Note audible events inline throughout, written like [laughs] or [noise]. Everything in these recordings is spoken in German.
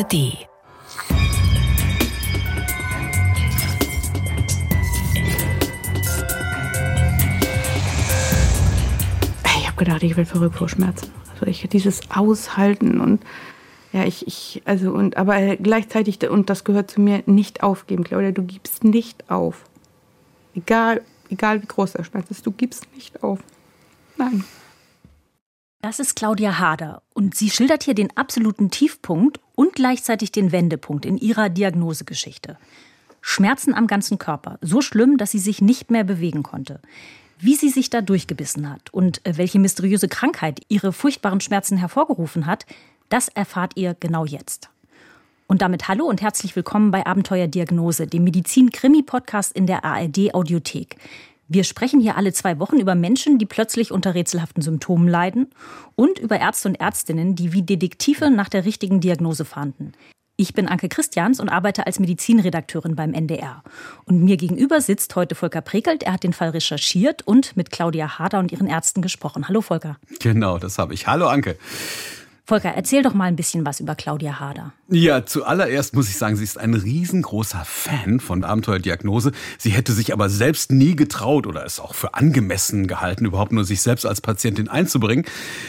ARD. Ich habe gedacht, ich will verrückt vor Schmerzen. Also ich dieses Aushalten und ja, ich, ich, also und aber gleichzeitig, und das gehört zu mir, nicht aufgeben, Claudia, du gibst nicht auf. Egal, egal wie groß der Schmerz ist, du gibst nicht auf. Nein. Das ist Claudia Hader und sie schildert hier den absoluten Tiefpunkt und gleichzeitig den Wendepunkt in ihrer Diagnosegeschichte. Schmerzen am ganzen Körper, so schlimm, dass sie sich nicht mehr bewegen konnte. Wie sie sich da durchgebissen hat und äh, welche mysteriöse Krankheit ihre furchtbaren Schmerzen hervorgerufen hat, das erfahrt ihr genau jetzt. Und damit hallo und herzlich willkommen bei Abenteuer Diagnose, dem Medizin-Krimi-Podcast in der ARD Audiothek. Wir sprechen hier alle zwei Wochen über Menschen, die plötzlich unter rätselhaften Symptomen leiden und über Ärzte und Ärztinnen, die wie Detektive nach der richtigen Diagnose fahnden. Ich bin Anke Christians und arbeite als Medizinredakteurin beim NDR. Und mir gegenüber sitzt heute Volker Prekelt. Er hat den Fall recherchiert und mit Claudia Harder und ihren Ärzten gesprochen. Hallo Volker. Genau, das habe ich. Hallo Anke. Volker, erzähl doch mal ein bisschen was über Claudia Hader. Ja, zuallererst muss ich sagen, sie ist ein riesengroßer Fan von Abenteuerdiagnose. Sie hätte sich aber selbst nie getraut oder es auch für angemessen gehalten, überhaupt nur sich selbst als Patientin einzubringen.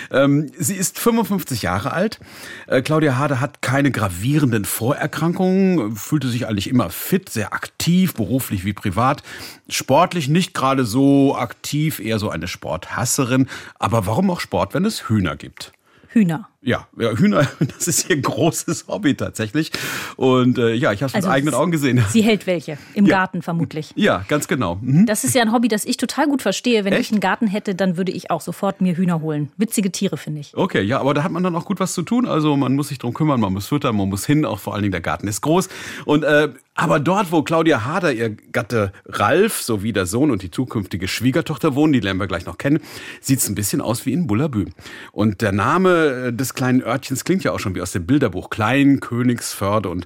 Ähm, sie ist 55 Jahre alt. Äh, Claudia Hader hat keine gravierenden Vorerkrankungen, fühlte sich eigentlich immer fit, sehr aktiv, beruflich wie privat. Sportlich nicht gerade so aktiv, eher so eine Sporthasserin. Aber warum auch Sport, wenn es Hühner gibt? Hühner. Ja, ja, Hühner, [laughs] das ist ihr großes Hobby tatsächlich. Und äh, ja, ich habe es also mit eigenen Augen gesehen. Sie hält welche, im ja. Garten vermutlich. [laughs] Ja, ganz genau. Mhm. Das ist ja ein Hobby, das ich total gut verstehe. Wenn Echt? ich einen Garten hätte, dann würde ich auch sofort mir Hühner holen. Witzige Tiere, finde ich. Okay, ja, aber da hat man dann auch gut was zu tun. Also man muss sich drum kümmern, man muss füttern, man muss hin, auch vor allen Dingen der Garten ist groß. Und äh, aber dort, wo Claudia Hader, ihr Gatte Ralf sowie der Sohn und die zukünftige Schwiegertochter wohnen, die lernen wir gleich noch kennen, sieht es ein bisschen aus wie in Bullabü. Und der Name äh, des kleinen Örtchens klingt ja auch schon wie aus dem Bilderbuch Klein Königsförde. Und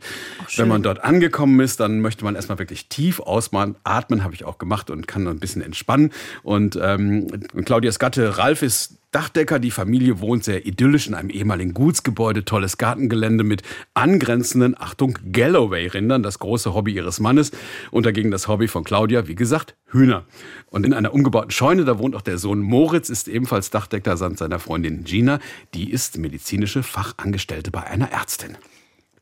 wenn man dort angekommen ist, dann möchte man erstmal wirklich tief ausmachen. Atmen habe ich auch gemacht und kann ein bisschen entspannen. Und ähm, Claudias Gatte Ralf ist Dachdecker. Die Familie wohnt sehr idyllisch in einem ehemaligen Gutsgebäude, tolles Gartengelände mit angrenzenden, Achtung, Galloway-Rindern, das große Hobby ihres Mannes. Und dagegen das Hobby von Claudia, wie gesagt, Hühner. Und in einer umgebauten Scheune, da wohnt auch der Sohn Moritz, ist ebenfalls Dachdecker samt seiner Freundin Gina. Die ist medizinische Fachangestellte bei einer Ärztin.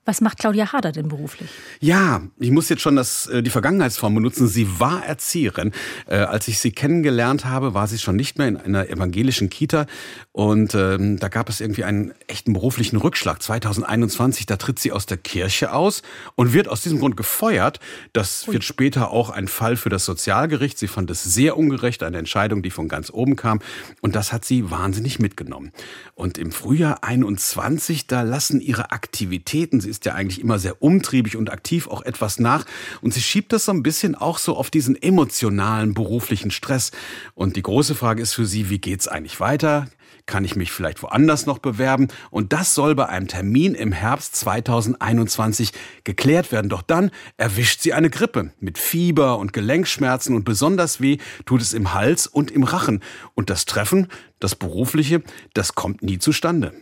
Was macht Claudia Hader denn beruflich? Ja, ich muss jetzt schon das, äh, die Vergangenheitsform benutzen. Sie war Erzieherin. Äh, als ich sie kennengelernt habe, war sie schon nicht mehr in einer evangelischen Kita. Und ähm, da gab es irgendwie einen echten beruflichen Rückschlag. 2021, da tritt sie aus der Kirche aus und wird aus diesem Grund gefeuert. Das Ui. wird später auch ein Fall für das Sozialgericht. Sie fand es sehr ungerecht, eine Entscheidung, die von ganz oben kam. Und das hat sie wahnsinnig mitgenommen. Und im Frühjahr 21, da lassen ihre Aktivitäten, sie ist ja eigentlich immer sehr umtriebig und aktiv auch etwas nach. Und sie schiebt das so ein bisschen auch so auf diesen emotionalen beruflichen Stress. Und die große Frage ist für sie, wie geht's eigentlich weiter? Kann ich mich vielleicht woanders noch bewerben? Und das soll bei einem Termin im Herbst 2021 geklärt werden. Doch dann erwischt sie eine Grippe mit Fieber und Gelenkschmerzen und besonders weh tut es im Hals und im Rachen. Und das Treffen, das berufliche, das kommt nie zustande.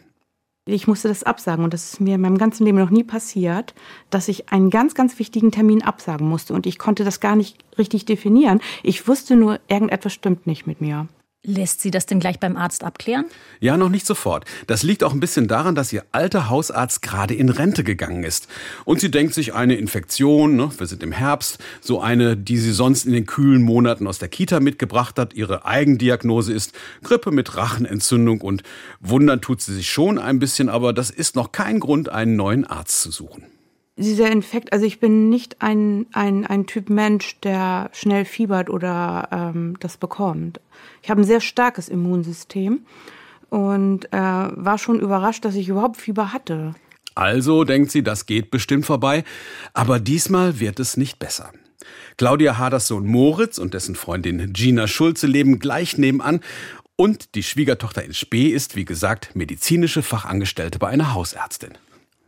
Ich musste das absagen und das ist mir in meinem ganzen Leben noch nie passiert, dass ich einen ganz, ganz wichtigen Termin absagen musste und ich konnte das gar nicht richtig definieren. Ich wusste nur, irgendetwas stimmt nicht mit mir. Lässt sie das denn gleich beim Arzt abklären? Ja, noch nicht sofort. Das liegt auch ein bisschen daran, dass ihr alter Hausarzt gerade in Rente gegangen ist. Und sie denkt sich eine Infektion, ne, wir sind im Herbst, so eine, die sie sonst in den kühlen Monaten aus der Kita mitgebracht hat. Ihre Eigendiagnose ist Grippe mit Rachenentzündung und wundern tut sie sich schon ein bisschen, aber das ist noch kein Grund, einen neuen Arzt zu suchen dieser Infekt, also ich bin nicht ein, ein, ein Typ Mensch, der schnell fiebert oder ähm, das bekommt. Ich habe ein sehr starkes Immunsystem und äh, war schon überrascht, dass ich überhaupt Fieber hatte. Also denkt sie, das geht bestimmt vorbei, aber diesmal wird es nicht besser. Claudia Haders Sohn Moritz und dessen Freundin Gina Schulze leben gleich nebenan und die Schwiegertochter in Spee ist, wie gesagt, medizinische Fachangestellte bei einer Hausärztin.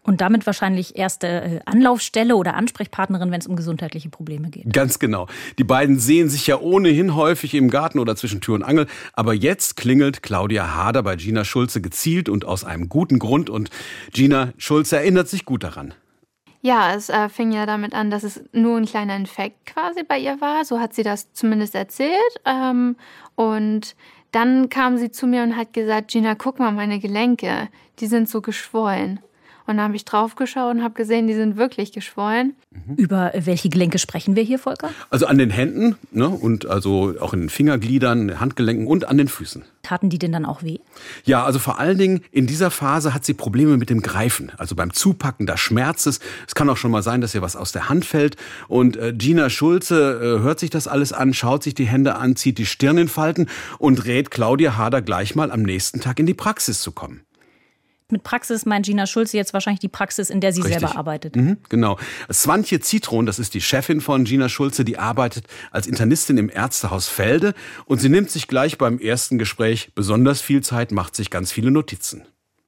Und damit wahrscheinlich erste äh, Anlaufstelle oder Ansprechpartnerin, wenn es um gesundheitliche Probleme geht. Ganz genau. Die beiden sehen sich ja ohnehin häufig im Garten oder zwischen Tür und Angel. Aber jetzt klingelt Claudia Hader bei Gina Schulze gezielt und aus einem guten Grund. Und Gina Schulze erinnert sich gut daran. Ja, es äh, fing ja damit an, dass es nur ein kleiner Infekt quasi bei ihr war. So hat sie das zumindest erzählt. Ähm, und dann kam sie zu mir und hat gesagt, Gina, guck mal, meine Gelenke, die sind so geschwollen. Und dann habe ich draufgeschaut und habe gesehen, die sind wirklich geschwollen. Mhm. Über welche Gelenke sprechen wir hier, Volker? Also an den Händen ne, und also auch in den Fingergliedern, Handgelenken und an den Füßen. Taten die denn dann auch weh? Ja, also vor allen Dingen in dieser Phase hat sie Probleme mit dem Greifen. Also beim Zupacken, da schmerzt es. Es kann auch schon mal sein, dass ihr was aus der Hand fällt. Und äh, Gina Schulze äh, hört sich das alles an, schaut sich die Hände an, zieht die Stirn in Falten und rät Claudia Hader gleich mal am nächsten Tag in die Praxis zu kommen. Mit Praxis meint Gina Schulze jetzt wahrscheinlich die Praxis, in der sie Richtig. selber arbeitet. Mhm, genau. Swantje Zitron, das ist die Chefin von Gina Schulze, die arbeitet als Internistin im Ärztehaus Felde und sie nimmt sich gleich beim ersten Gespräch besonders viel Zeit, macht sich ganz viele Notizen.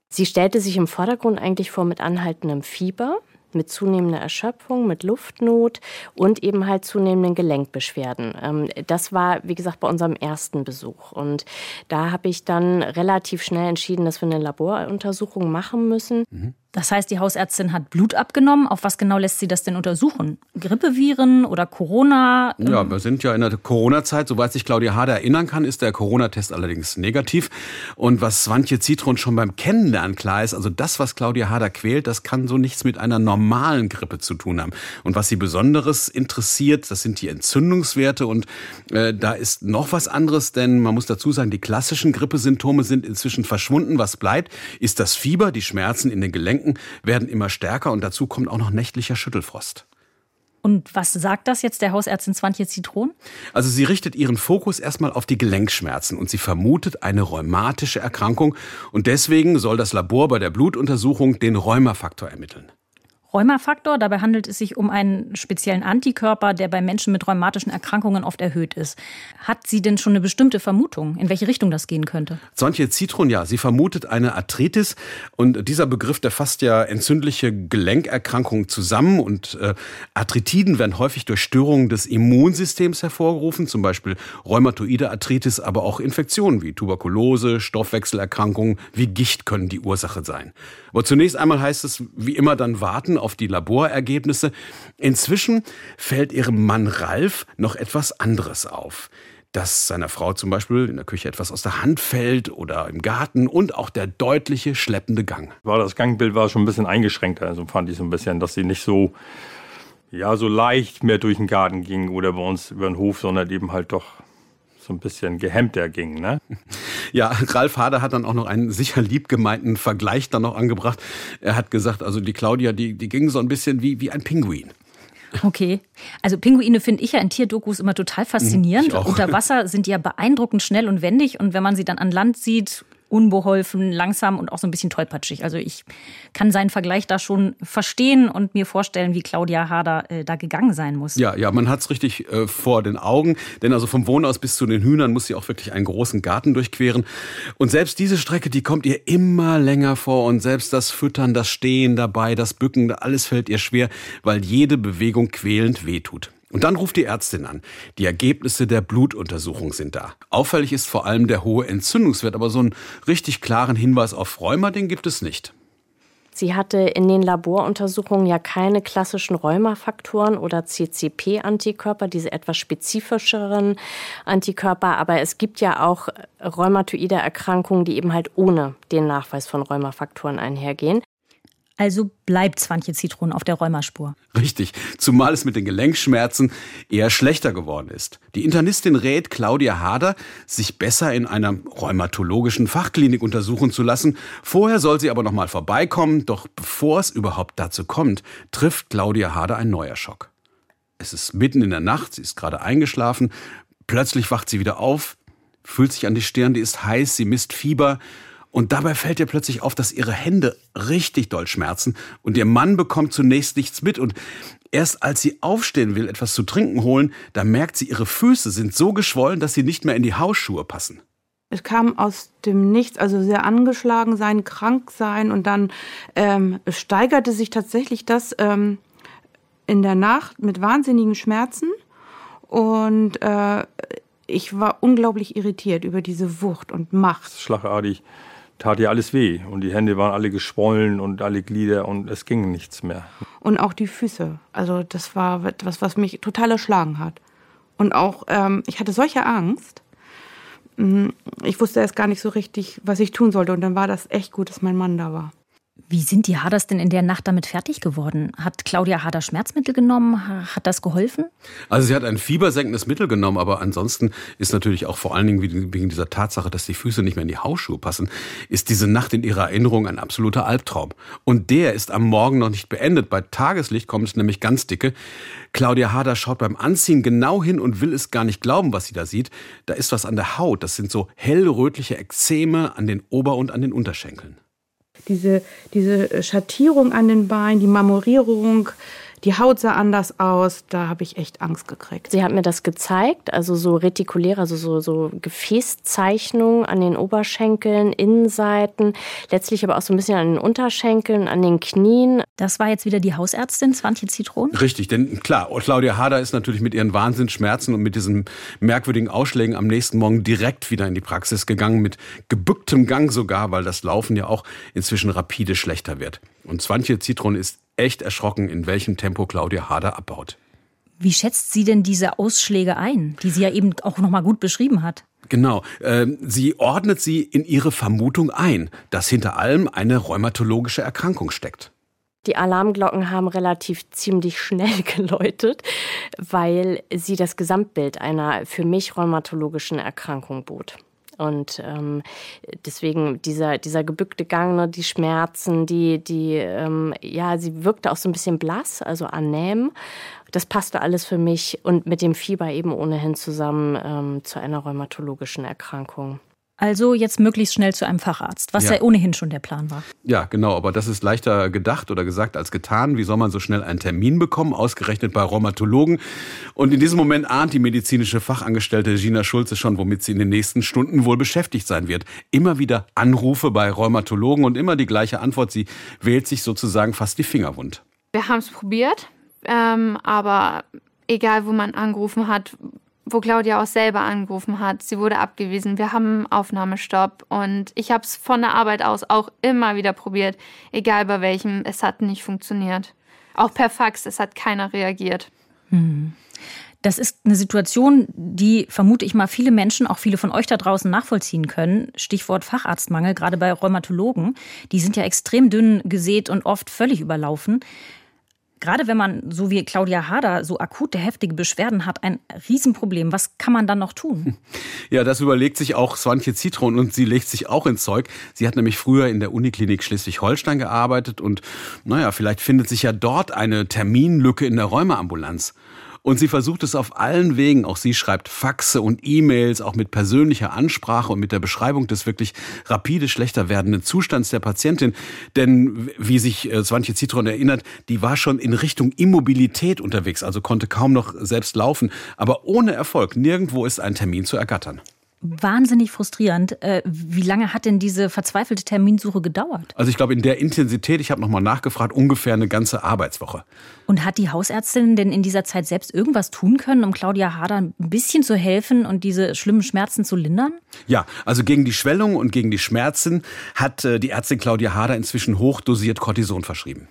Sie stellte sich im Vordergrund eigentlich vor mit anhaltendem Fieber mit zunehmender Erschöpfung, mit Luftnot und eben halt zunehmenden Gelenkbeschwerden. Ähm, das war, wie gesagt, bei unserem ersten Besuch. Und da habe ich dann relativ schnell entschieden, dass wir eine Laboruntersuchung machen müssen. Mhm. Das heißt, die Hausärztin hat Blut abgenommen. Auf was genau lässt sie das denn untersuchen? Grippeviren oder Corona? Ja, wir sind ja in der Corona-Zeit. Soweit sich Claudia Hader erinnern kann, ist der Corona-Test allerdings negativ. Und was Swantje Zitron schon beim Kennenlernen klar ist, also das, was Claudia Hader quält, das kann so nichts mit einer normalen Grippe zu tun haben. Und was sie besonderes interessiert, das sind die Entzündungswerte. Und äh, da ist noch was anderes, denn man muss dazu sagen, die klassischen Grippesymptome sind inzwischen verschwunden. Was bleibt, ist das Fieber, die Schmerzen in den Gelenken Gelenken werden immer stärker und dazu kommt auch noch nächtlicher Schüttelfrost. Und was sagt das jetzt der Hausärztin Swantje Zitron? Also sie richtet ihren Fokus erstmal auf die Gelenkschmerzen und sie vermutet eine rheumatische Erkrankung und deswegen soll das Labor bei der Blutuntersuchung den Rheumafaktor ermitteln. Rheumafaktor. Dabei handelt es sich um einen speziellen Antikörper, der bei Menschen mit rheumatischen Erkrankungen oft erhöht ist. Hat sie denn schon eine bestimmte Vermutung, in welche Richtung das gehen könnte? Sonja Zitron, ja. Sie vermutet eine Arthritis. Und dieser Begriff, der fasst ja entzündliche Gelenkerkrankungen zusammen. Und äh, Arthritiden werden häufig durch Störungen des Immunsystems hervorgerufen, zum Beispiel rheumatoide Arthritis, aber auch Infektionen wie Tuberkulose, Stoffwechselerkrankungen wie Gicht können die Ursache sein. Aber zunächst einmal heißt es, wie immer, dann warten auf die Laborergebnisse. Inzwischen fällt ihrem Mann Ralf noch etwas anderes auf dass seiner Frau zum Beispiel in der Küche etwas aus der Hand fällt oder im Garten und auch der deutliche schleppende Gang. War das Gangbild war schon ein bisschen eingeschränkter, also fand ich so ein bisschen, dass sie nicht so ja so leicht mehr durch den Garten ging oder bei uns über den Hof, sondern eben halt doch so ein bisschen gehemmter ging. Ne? [laughs] Ja, Ralf Hader hat dann auch noch einen sicher lieb gemeinten Vergleich dann noch angebracht. Er hat gesagt, also die Claudia, die, die ging so ein bisschen wie, wie ein Pinguin. Okay. Also Pinguine finde ich ja in Tierdokus immer total faszinierend. Unter Wasser sind die ja beeindruckend schnell und wendig und wenn man sie dann an Land sieht, unbeholfen, langsam und auch so ein bisschen tollpatschig. Also ich kann seinen Vergleich da schon verstehen und mir vorstellen, wie Claudia Hader äh, da gegangen sein muss. Ja, ja, man hat es richtig äh, vor den Augen, denn also vom Wohnhaus bis zu den Hühnern muss sie auch wirklich einen großen Garten durchqueren. Und selbst diese Strecke, die kommt ihr immer länger vor und selbst das Füttern, das Stehen dabei, das Bücken, alles fällt ihr schwer, weil jede Bewegung quälend wehtut. Und dann ruft die Ärztin an. Die Ergebnisse der Blutuntersuchung sind da. Auffällig ist vor allem der hohe Entzündungswert, aber so einen richtig klaren Hinweis auf Rheuma, den gibt es nicht. Sie hatte in den Laboruntersuchungen ja keine klassischen Rheumafaktoren oder CCP-Antikörper, diese etwas spezifischeren Antikörper, aber es gibt ja auch rheumatoide Erkrankungen, die eben halt ohne den Nachweis von Rheumafaktoren einhergehen. Also bleibt Swantje Zitron auf der Rheumaspur. Richtig, zumal es mit den Gelenkschmerzen eher schlechter geworden ist. Die Internistin rät Claudia Hader, sich besser in einer rheumatologischen Fachklinik untersuchen zu lassen. Vorher soll sie aber noch mal vorbeikommen, doch bevor es überhaupt dazu kommt, trifft Claudia Hader ein neuer Schock. Es ist mitten in der Nacht, sie ist gerade eingeschlafen, plötzlich wacht sie wieder auf, fühlt sich an die Stirn, die ist heiß, sie misst Fieber und dabei fällt ihr plötzlich auf, dass ihre Hände richtig doll schmerzen und ihr Mann bekommt zunächst nichts mit und erst als sie aufstehen will, etwas zu trinken holen, da merkt sie, ihre Füße sind so geschwollen, dass sie nicht mehr in die Hausschuhe passen. Es kam aus dem Nichts, also sehr angeschlagen sein, krank sein und dann ähm, steigerte sich tatsächlich das ähm, in der Nacht mit wahnsinnigen Schmerzen und äh, ich war unglaublich irritiert über diese Wucht und Macht. Schlagartig tat ihr alles weh und die Hände waren alle geschwollen und alle Glieder und es ging nichts mehr. Und auch die Füße. Also das war etwas, was mich total erschlagen hat. Und auch, ähm, ich hatte solche Angst. Mm, ich wusste erst gar nicht so richtig, was ich tun sollte. Und dann war das echt gut, dass mein Mann da war. Wie sind die Haders denn in der Nacht damit fertig geworden? Hat Claudia Hader Schmerzmittel genommen? Hat das geholfen? Also sie hat ein fiebersenkendes Mittel genommen, aber ansonsten ist natürlich auch vor allen Dingen wegen dieser Tatsache, dass die Füße nicht mehr in die Hausschuhe passen, ist diese Nacht in ihrer Erinnerung ein absoluter Albtraum. Und der ist am Morgen noch nicht beendet. Bei Tageslicht kommt es nämlich ganz dicke. Claudia Hader schaut beim Anziehen genau hin und will es gar nicht glauben, was sie da sieht. Da ist was an der Haut. Das sind so hellrötliche Ekzeme an den Ober- und an den Unterschenkeln diese, diese Schattierung an den Beinen, die Marmorierung, die Haut sah anders aus, da habe ich echt Angst gekriegt. Sie hat mir das gezeigt, also so retikuläre, also so, so Gefäßzeichnungen an den Oberschenkeln, Innenseiten, letztlich aber auch so ein bisschen an den Unterschenkeln, an den Knien. Das war jetzt wieder die Hausärztin, Swantje Zitron? Richtig, denn klar, Claudia Hader ist natürlich mit ihren Wahnsinnsschmerzen und mit diesen merkwürdigen Ausschlägen am nächsten Morgen direkt wieder in die Praxis gegangen, mit gebücktem Gang sogar, weil das Laufen ja auch inzwischen rapide schlechter wird. Und Swantje Zitron ist echt erschrocken, in welchem Tempo Claudia Hader abbaut. Wie schätzt sie denn diese Ausschläge ein, die sie ja eben auch noch mal gut beschrieben hat? Genau. Ähm, sie ordnet sie in ihre Vermutung ein, dass hinter allem eine rheumatologische Erkrankung steckt. Die Alarmglocken haben relativ ziemlich schnell [laughs] geläutet, weil sie das Gesamtbild einer für mich rheumatologischen Erkrankung bot. Und ähm, deswegen dieser, dieser gebückte Gang, ne, die Schmerzen, die, die, ähm, ja, sie wirkte auch so ein bisschen blass, also anähm. Das passte alles für mich und mit dem Fieber eben ohnehin zusammen ähm, zu einer rheumatologischen Erkrankung. Also jetzt möglichst schnell zu einem Facharzt, was ja. ja. ohnehin schon der Plan war. Ja, genau, aber das ist leichter gedacht oder gesagt als getan. Wie soll man so schnell einen Termin bekommen, ausgerechnet bei Rheumatologen? Und in diesem Moment ahnt die medizinische Fachangestellte Gina Schulze schon, womit sie in den nächsten Stunden wohl beschäftigt sein wird. Immer wieder Anrufe bei Rheumatologen und immer die gleiche Antwort. Sie wählt sich sozusagen fast die Finger wund. Wir haben es probiert, ähm, aber egal wo man angerufen hat, wo Claudia auch selber angerufen hat. Sie wurde abgewiesen. Wir haben Aufnahmestopp und ich habe es von der Arbeit aus auch immer wieder probiert, egal bei welchem. Es hat nicht funktioniert. Auch per Fax, es hat keiner reagiert. Hm. Das ist eine Situation, die vermute ich mal viele Menschen, auch viele von euch da draußen nachvollziehen können. Stichwort Facharztmangel, gerade bei Rheumatologen. Die sind ja extrem dünn gesät und oft völlig überlaufen gerade wenn man, so wie Claudia Hader, so akute, heftige Beschwerden hat, ein Riesenproblem. Was kann man dann noch tun? [laughs] Ja, das überlegt sich auch Swantje Zitron und sie legt sich auch ins Zeug. Sie hat nämlich früher in der Uniklinik Schleswig-Holstein gearbeitet und naja, vielleicht findet sich ja dort eine Terminlücke in der Räumeambulanz. Und sie versucht es auf allen Wegen. Auch sie schreibt Faxe und E-Mails, auch mit persönlicher Ansprache und mit der Beschreibung des wirklich rapide schlechter werdenden Zustands der Patientin. Denn wie sich äh, Swantje Zitron erinnert, die war schon in Richtung Immobilität unterwegs, also konnte kaum noch selbst laufen. Aber ohne Erfolg. Nirgendwo ist ein Termin zu ergattern wahnsinnig frustrierend. Äh, wie lange hat denn diese verzweifelte Terminsuche gedauert? Also ich glaube, in der Intensität, ich habe nochmal nachgefragt, ungefähr eine ganze Arbeitswoche. Und hat die Hausärztin denn in dieser Zeit selbst irgendwas tun können, um Claudia Hader ein bisschen zu helfen und diese schlimmen Schmerzen zu lindern? Ja, also gegen die Schwellung und gegen die Schmerzen hat äh, die Ärztin Claudia Hader inzwischen hochdosiert Cortison verschrieben.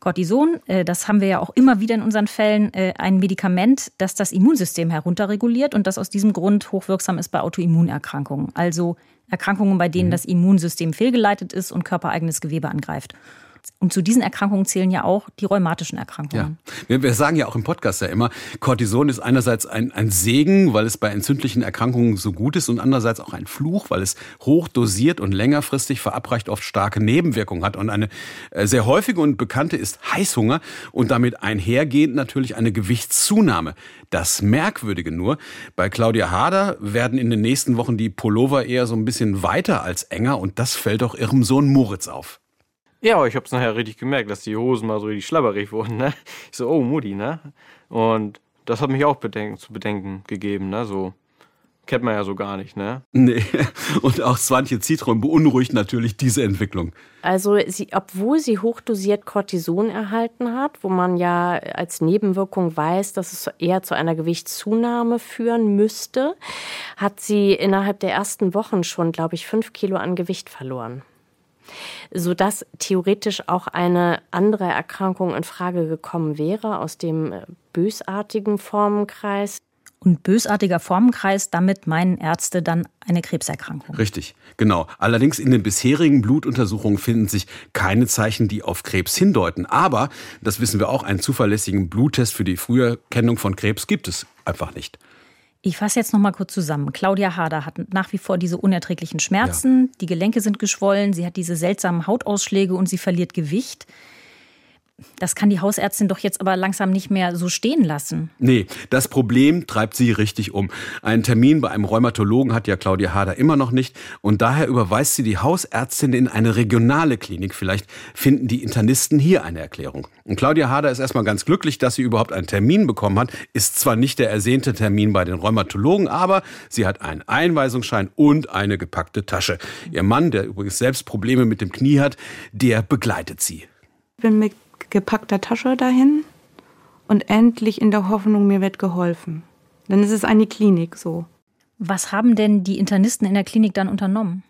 Cortison, äh, das haben wir ja auch immer wieder in unseren Fällen, äh, ein Medikament, das das Immunsystem herunterreguliert und das aus diesem Grund hochwirksam ist bei Autoimmunerkrankungen. Also Erkrankungen, bei denen mhm. das Immunsystem fehlgeleitet ist und körpereigenes Gewebe angreift. Und zu diesen Erkrankungen zählen ja auch die rheumatischen Erkrankungen. Ja. Wir, wir sagen ja auch im Podcast ja immer, Cortison ist einerseits ein, ein Segen, weil es bei entzündlichen Erkrankungen so gut ist und andererseits auch ein Fluch, weil es hoch dosiert und längerfristig verabreicht oft starke Nebenwirkungen hat. Und eine äh, sehr häufige und bekannte ist Heißhunger und damit einhergehend natürlich eine Gewichtszunahme. Das Merkwürdige nur, bei Claudia Hader werden in den nächsten Wochen die Pullover eher so ein bisschen weiter als enger und das fällt auch ihrem Sohn Moritz auf. Ja, aber ich hab's nachher richtig gemerkt, dass die Hosen mal so richtig schlabberig wurden, ne? Ich so, oh, Mutti, ne? Und das hat mich auch bedenken, zu bedenken gegeben, ne? So, Kennt man ja so gar nicht, ne? Nee. [laughs] Und auch Swantje Zitron beunruhigt natürlich diese Entwicklung. Also sie, obwohl sie hochdosiert Cortison erhalten hat, wo man ja als Nebenwirkung weiß, dass es eher zu einer Gewichtszunahme führen müsste, hat sie innerhalb der ersten Wochen schon, glaube ich, fünf Kilo an Gewicht verloren sodass theoretisch auch eine andere Erkrankung in Frage gekommen wäre aus dem bösartigen Formenkreis. Und bösartiger Formenkreis, damit meinen Ärzte dann eine Krebserkrankung. Richtig, genau. Allerdings in den bisherigen Blutuntersuchungen finden sich keine Zeichen, die auf Krebs hindeuten. Aber, das wissen wir auch, einen zuverlässigen Bluttest für die Früherkennung von Krebs gibt es einfach nicht. Ich fasse jetzt noch mal kurz zusammen. Claudia Hader hat nach wie vor diese unerträglichen Schmerzen, ja. die Gelenke sind geschwollen, sie hat diese seltsamen Hautausschläge und sie verliert Gewicht. Das kann die Hausärztin doch jetzt aber langsam nicht mehr so stehen lassen. Nee, das Problem treibt sie richtig um. Einen Termin bei einem Rheumatologen hat ja Claudia Hader immer noch nicht und daher überweist sie die Hausärztin in eine regionale Klinik. Vielleicht finden die Internisten hier eine Erklärung. Und Claudia Hader ist erstmal ganz glücklich, dass sie überhaupt einen Termin bekommen hat. Ist zwar nicht der ersehnte Termin bei den Rheumatologen, aber sie hat einen Einweisungsschein und eine gepackte Tasche. Ihr Mann, der übrigens selbst Probleme mit dem Knie hat, der begleitet sie. Ich bin mit gepackter Tasche dahin und endlich in der Hoffnung, mir wird geholfen. Denn es ist eine Klinik so. Was haben denn die Internisten in der Klinik dann unternommen?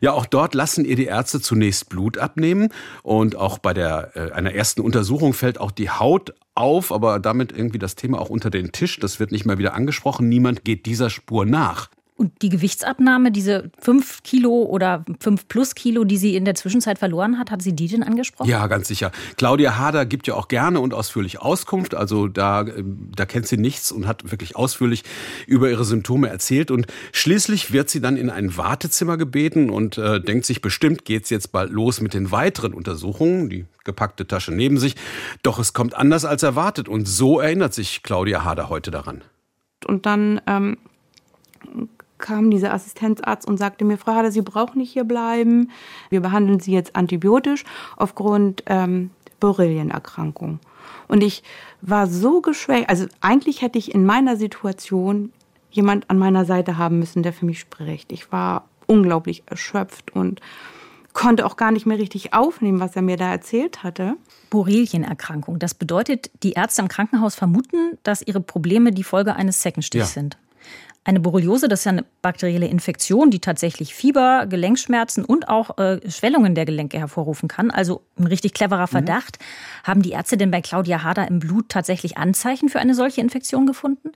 Ja, auch dort lassen ihr die Ärzte zunächst Blut abnehmen und auch bei der äh, einer ersten Untersuchung fällt auch die Haut auf, aber damit irgendwie das Thema auch unter den Tisch. Das wird nicht mehr wieder angesprochen. Niemand geht dieser Spur nach. Und die Gewichtsabnahme, diese fünf Kilo oder fünf plus Kilo, die sie in der Zwischenzeit verloren hat, hat sie die denn angesprochen? Ja, ganz sicher. Claudia Hader gibt ja auch gerne und ausführlich Auskunft. Also da, da kennt sie nichts und hat wirklich ausführlich über ihre Symptome erzählt. Und schließlich wird sie dann in ein Wartezimmer gebeten und äh, denkt sich, bestimmt geht's jetzt bald los mit den weiteren Untersuchungen. Die gepackte Tasche neben sich. Doch es kommt anders als erwartet. Und so erinnert sich Claudia Hader heute daran. Und dann ähm, kam dieser Assistenzarzt und sagte mir, Frau Hader, Sie brauchen nicht hier bleiben. Wir behandeln Sie jetzt antibiotisch aufgrund ähm, Borrelienerkrankung. Und ich war so geschwächt. Also eigentlich hätte ich in meiner Situation jemand an meiner Seite haben müssen, der für mich spricht. Ich war unglaublich erschöpft und konnte auch gar nicht mehr richtig aufnehmen, was er mir da erzählt hatte. Borrelienerkrankung. Das bedeutet, die Ärzte im Krankenhaus vermuten, dass ihre Probleme die Folge eines Zeckenstichs ja. sind. Eine Borreliose, das ist ja eine bakterielle Infektion, die tatsächlich Fieber, Gelenkschmerzen und auch äh, Schwellungen der Gelenke hervorrufen kann. Also ein richtig cleverer mhm. Verdacht. Mhm. Haben die Ärzte denn bei Claudia Hader im Blut tatsächlich Anzeichen für eine solche Infektion gefunden?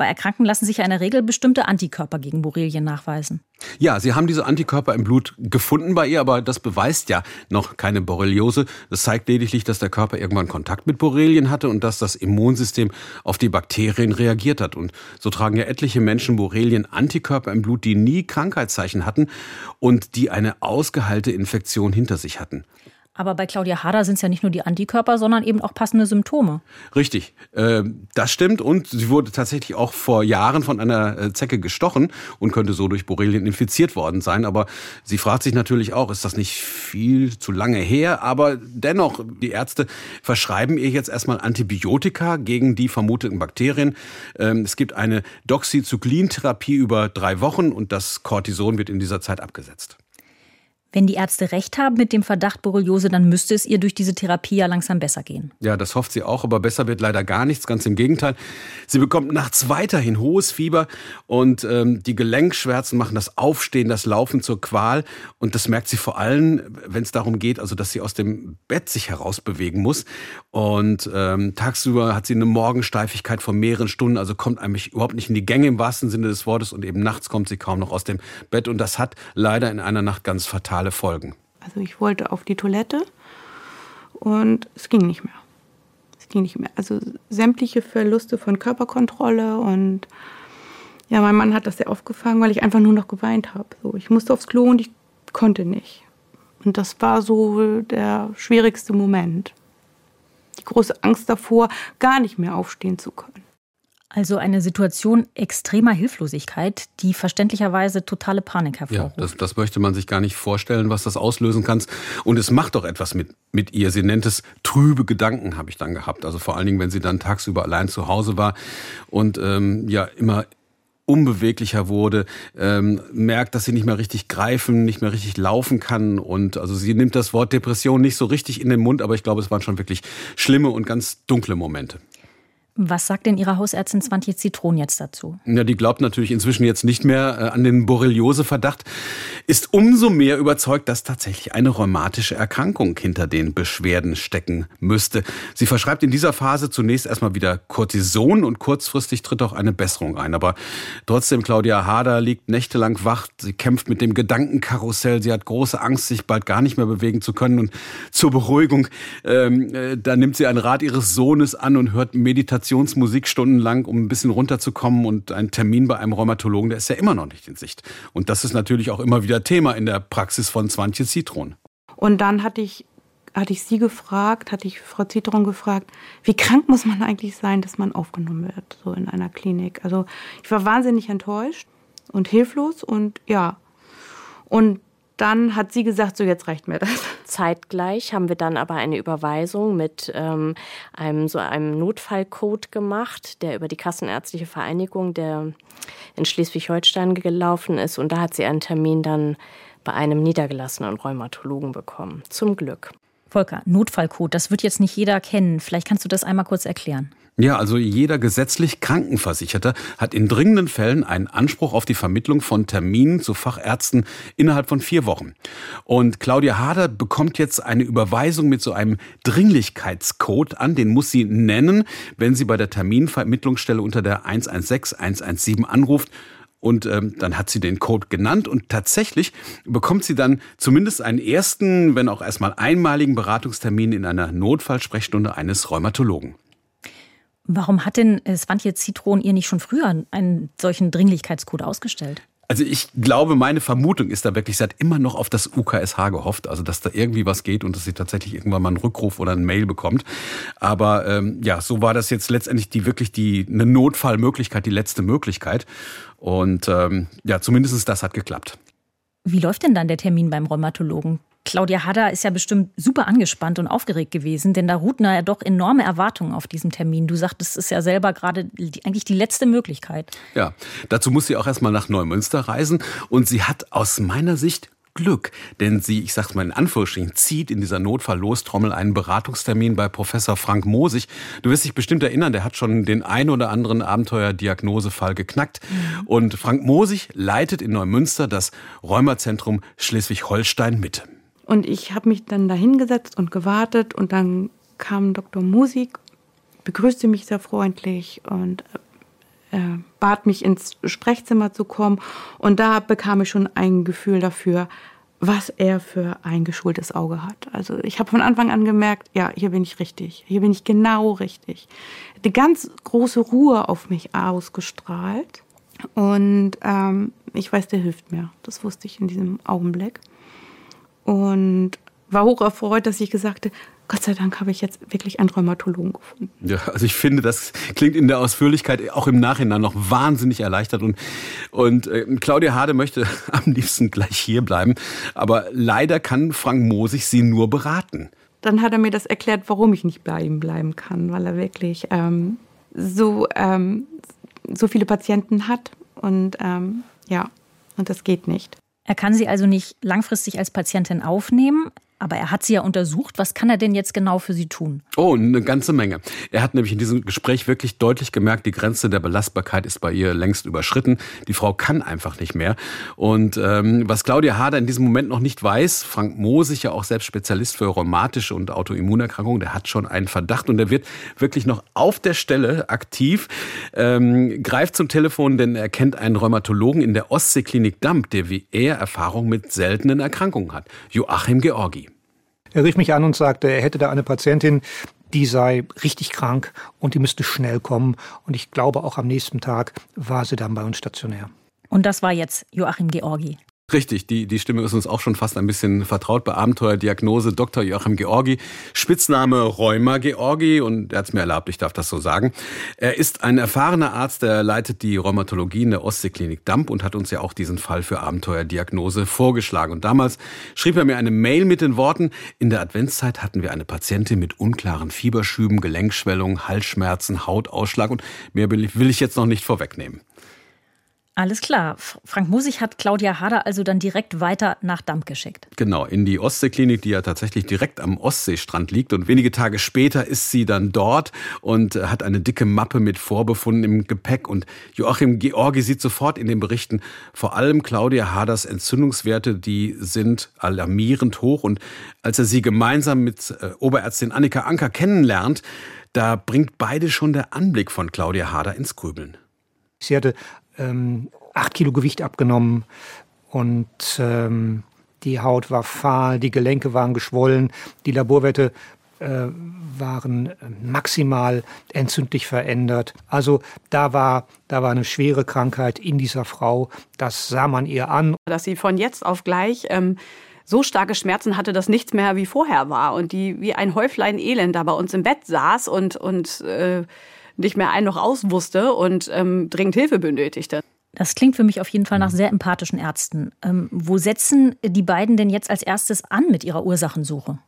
Bei Erkrankten lassen sich ja in der Regel bestimmte Antikörper gegen Borrelien nachweisen. Ja, Sie haben diese Antikörper im Blut gefunden bei ihr, aber das beweist ja noch keine Borreliose. Das zeigt lediglich, dass der Körper irgendwann Kontakt mit Borrelien hatte und dass das Immunsystem auf die Bakterien reagiert hat. Und so tragen ja etliche Menschen Borrelien Antikörper im Blut, die nie Krankheitszeichen hatten und die eine ausgeheilte Infektion hinter sich hatten. Aber bei Claudia Hader sind es ja nicht nur die Antikörper, sondern eben auch passende Symptome. Richtig, äh, das stimmt. Und sie wurde tatsächlich auch vor Jahren von einer äh, Zecke gestochen und könnte so durch Borrelien infiziert worden sein. Aber sie fragt sich natürlich auch, ist das nicht viel zu lange her? Aber dennoch, die Ärzte verschreiben ihr jetzt erstmal Antibiotika gegen die vermuteten Bakterien. Ähm, es gibt eine Doxycyclin-Therapie über drei Wochen und das Cortison wird in dieser Zeit abgesetzt. Wenn die Ärzte recht haben mit dem Verdacht Borreliose, dann müsste es ihr durch diese Therapie ja langsam besser gehen. Ja, das hofft sie auch, aber besser wird leider gar nichts, ganz im Gegenteil. Sie bekommt nachts weiterhin hohes Fieber und ähm, die Gelenkschmerzen machen das Aufstehen, das Laufen zur Qual. Und das merkt sie vor allem, wenn es darum geht, also dass sie aus dem Bett sich herausbewegen muss. Und ähm, tagsüber hat sie eine Morgensteifigkeit von mehreren Stunden, also kommt eigentlich überhaupt nicht in die Gänge im wahrsten Sinne des Wortes. Und eben nachts kommt sie kaum noch aus dem Bett. Und das hat leider in einer Nacht ganz fatal fatale Folgen. Also ich wollte auf die Toilette und es ging nicht mehr. Es ging nicht mehr. Also sämtliche Verluste von Körperkontrolle und ja, mein Mann hat das sehr aufgefangen, weil ich einfach nur noch geweint habe. So, ich musste aufs Klo und ich konnte nicht. Und das war so der schwierigste Moment. Die große Angst davor, gar nicht mehr aufstehen zu können. Also eine Situation extremer Hilflosigkeit, die verständlicherweise totale Panik hervorruft. Ja, das, das möchte man sich gar nicht vorstellen, was das auslösen kann. Und es macht doch etwas mit, mit ihr. Sie nennt es trübe Gedanken, habe ich dann gehabt. Also vor allen Dingen, wenn sie dann tagsüber allein zu Hause war und ähm, ja immer unbeweglicher wurde, ähm, merkt, dass sie nicht mehr richtig greifen, nicht mehr richtig laufen kann. Und also sie nimmt das Wort Depression nicht so richtig in den Mund, aber ich glaube, es waren schon wirklich schlimme und ganz dunkle Momente. Was sagt denn Ihre Hausärztin Swantje Zitron jetzt dazu? Ja, die glaubt natürlich inzwischen jetzt nicht mehr äh, an den Borreliose-Verdacht, ist umso mehr überzeugt, dass tatsächlich eine rheumatische Erkrankung hinter den Beschwerden stecken müsste. Sie verschreibt in dieser Phase zunächst erstmal wieder Cortison und kurzfristig tritt auch eine Besserung ein. Aber trotzdem, Claudia Hader liegt nächtelang wach. Sie kämpft mit dem Gedankenkarussell. Sie hat große Angst, sich bald gar nicht mehr bewegen zu können. Und zur Beruhigung, ähm, äh, da nimmt sie einen Rat ihres Sohnes an und hört Meditation Meditationsmusik stundenlang, um ein bisschen runterzukommen und ein Termin bei einem Rheumatologen, der ist ja immer noch nicht in Sicht. Und das ist natürlich auch immer wieder Thema in der Praxis von Swantje Zitron. Und dann hatte ich, hatte ich sie gefragt, hatte ich Frau Zitron gefragt, wie krank muss man eigentlich sein, dass man aufgenommen wird, so in einer Klinik. Also ich war wahnsinnig enttäuscht und hilflos und ja. Und dann hat sie gesagt, so jetzt reicht mir das. Zeitgleich haben wir dann aber eine Überweisung mit ähm, einem so einem Notfallcode gemacht, der über die Kassenärztliche Vereinigung, der in Schleswig-Holstein gelaufen ist. Und da hat sie einen Termin dann bei einem niedergelassenen Rheumatologen bekommen. Zum Glück. Volker, Notfallcode, das wird jetzt nicht jeder kennen. Vielleicht kannst du das einmal kurz erklären. Ja, also jeder gesetzlich Krankenversicherte hat in dringenden Fällen einen Anspruch auf die Vermittlung von Terminen zu Fachärzten innerhalb von vier Wochen. Und Claudia Hader bekommt jetzt eine Überweisung mit so einem Dringlichkeitscode an. Den muss sie nennen, wenn sie bei der Terminvermittlungsstelle unter der 116 117 anruft. Und ähm, dann hat sie den Code genannt und tatsächlich bekommt sie dann zumindest einen ersten, wenn auch erstmal einmaligen Beratungstermin in einer Notfallsprechstunde eines Rheumatologen. Warum hat denn Svantje Zitron ihr nicht schon früher einen solchen Dringlichkeitscode ausgestellt? Also ich glaube, meine Vermutung ist da wirklich, sie hat immer noch auf das UKSH gehofft, also dass da irgendwie was geht und dass sie tatsächlich irgendwann mal einen Rückruf oder ein Mail bekommt. Aber ähm, ja, so war das jetzt letztendlich die wirklich die eine Notfallmöglichkeit, die letzte Möglichkeit. Und ähm, ja, zumindest das hat geklappt. Wie läuft denn dann der Termin beim Rheumatologen? Claudia Hadder ist ja bestimmt super angespannt und aufgeregt gewesen, denn da ruhten ja doch enorme Erwartungen auf diesem Termin. Du sagtest, es ist ja selber gerade die, eigentlich die letzte Möglichkeit. Ja, dazu muss sie auch erstmal nach Neumünster reisen und sie hat aus meiner Sicht Glück, denn sie, ich sag's mal in Anführungsstrichen, zieht in dieser Notfall-Lostrommel einen Beratungstermin bei Professor Frank Mosig. Du wirst dich bestimmt erinnern, der hat schon den ein oder anderen Abenteuerdiagnosefall geknackt. Mhm. Und Frank Mosig leitet in Neumünster das Rheumazentrum Schleswig-Holstein-Mitte. Und ich habe mich dann da hingesetzt und gewartet und dann kam Dr. Musik, begrüßte mich sehr freundlich und äh, bat mich ins Sprechzimmer zu kommen. Und da bekam ich schon ein Gefühl dafür, was er für ein geschultes Auge hat. Also ich habe von Anfang an gemerkt, ja, hier bin ich richtig, hier bin ich genau richtig. Die ganz große Ruhe auf mich ausgestrahlt. Und ähm, ich weiß, der hilft mir. Das wusste ich in diesem Augenblick und war hoch erfreut, dass ich gesagt habe, Gott sei Dank habe ich jetzt wirklich einen Rheumatologen gefunden. Ja, also ich finde, das klingt in der Ausführlichkeit auch im Nachhinein noch wahnsinnig erleichtert. Und, und äh, Claudia Hade möchte [laughs] am liebsten gleich hier bleiben. Aber leider kann Frank Mosig sie nur beraten. Dann hat er mir das erklärt, warum ich nicht bei ihm bleiben kann, weil er wirklich ähm, so, ähm, so viele Patienten hat. Und ähm, ja, und das geht nicht. Er kann sie also nicht langfristig als Patientin aufnehmen. Aber er hat sie ja untersucht. Was kann er denn jetzt genau für sie tun? Oh, eine ganze Menge. Er hat nämlich in diesem Gespräch wirklich deutlich gemerkt, die Grenze der Belastbarkeit ist bei ihr längst überschritten. Die Frau kann einfach nicht mehr. Und ähm, was Claudia Hader in diesem Moment noch nicht weiß, Frank Mosig ja auch selbst Spezialist für rheumatische und Autoimmunerkrankungen, der hat schon einen Verdacht und der wird wirklich noch auf der Stelle aktiv, ähm, greift zum Telefon, denn er kennt einen Rheumatologen in der Ostseeklinik Damp, der wie er Erfahrung mit seltenen Erkrankungen hat. Joachim Georgi. Er rief mich an und sagte, er hätte da eine Patientin, die sei richtig krank und die müsste schnell kommen. Und ich glaube, auch am nächsten Tag war sie dann bei uns stationär. Und das war jetzt Joachim Georgi. Richtig, die, die Stimme ist uns auch schon fast ein bisschen vertraut bei Abenteuerdiagnose Dr. Joachim Georgi. Spitzname Rheuma Georgi und er hat es mir erlaubt, ich darf das so sagen. Er ist ein erfahrener Arzt, der leitet die Rheumatologie in der Ostseeklinik Damp und hat uns ja auch diesen Fall für Abenteuerdiagnose vorgeschlagen. Und damals schrieb er mir eine Mail mit den Worten, in der Adventszeit hatten wir eine Patientin mit unklaren Fieberschüben, Gelenkschwellung, Halsschmerzen, Hautausschlag und mehr will ich jetzt noch nicht vorwegnehmen. Alles klar. Frank Musig hat Claudia Hader also dann direkt weiter nach Damp geschickt. Genau, in die Ostseeklinik, die ja tatsächlich direkt am Ostseestrand liegt. Und wenige Tage später ist sie dann dort und hat eine dicke Mappe mit Vorbefunden im Gepäck. Und Joachim Georgi sieht sofort in den Berichten, vor allem Claudia Haders Entzündungswerte, die sind alarmierend hoch. Und als er sie gemeinsam mit äh, Oberärztin Annika Anker kennenlernt, da bringt beide schon der Anblick von Claudia Hader ins Grübeln. Sie hatte ähm, acht Kilo Gewicht abgenommen und ähm, die Haut war fahl, die Gelenke waren geschwollen, die Laborwerte äh, waren maximal entzündlich verändert. Also da war, da war eine schwere Krankheit in dieser Frau. Das sah man ihr an. Dass sie von jetzt auf gleich ähm, so starke Schmerzen hatte, dass nichts mehr wie vorher war und die wie ein Häuflein Elend da bei uns im Bett saß und, und äh, nicht mehr ein noch aus wusste und ähm, dringend Hilfe benötigte. Das klingt für mich auf jeden Fall nach sehr empathischen Ärzten. Ähm, wo setzen die beiden denn jetzt als erstes an mit ihrer Ursachensuche?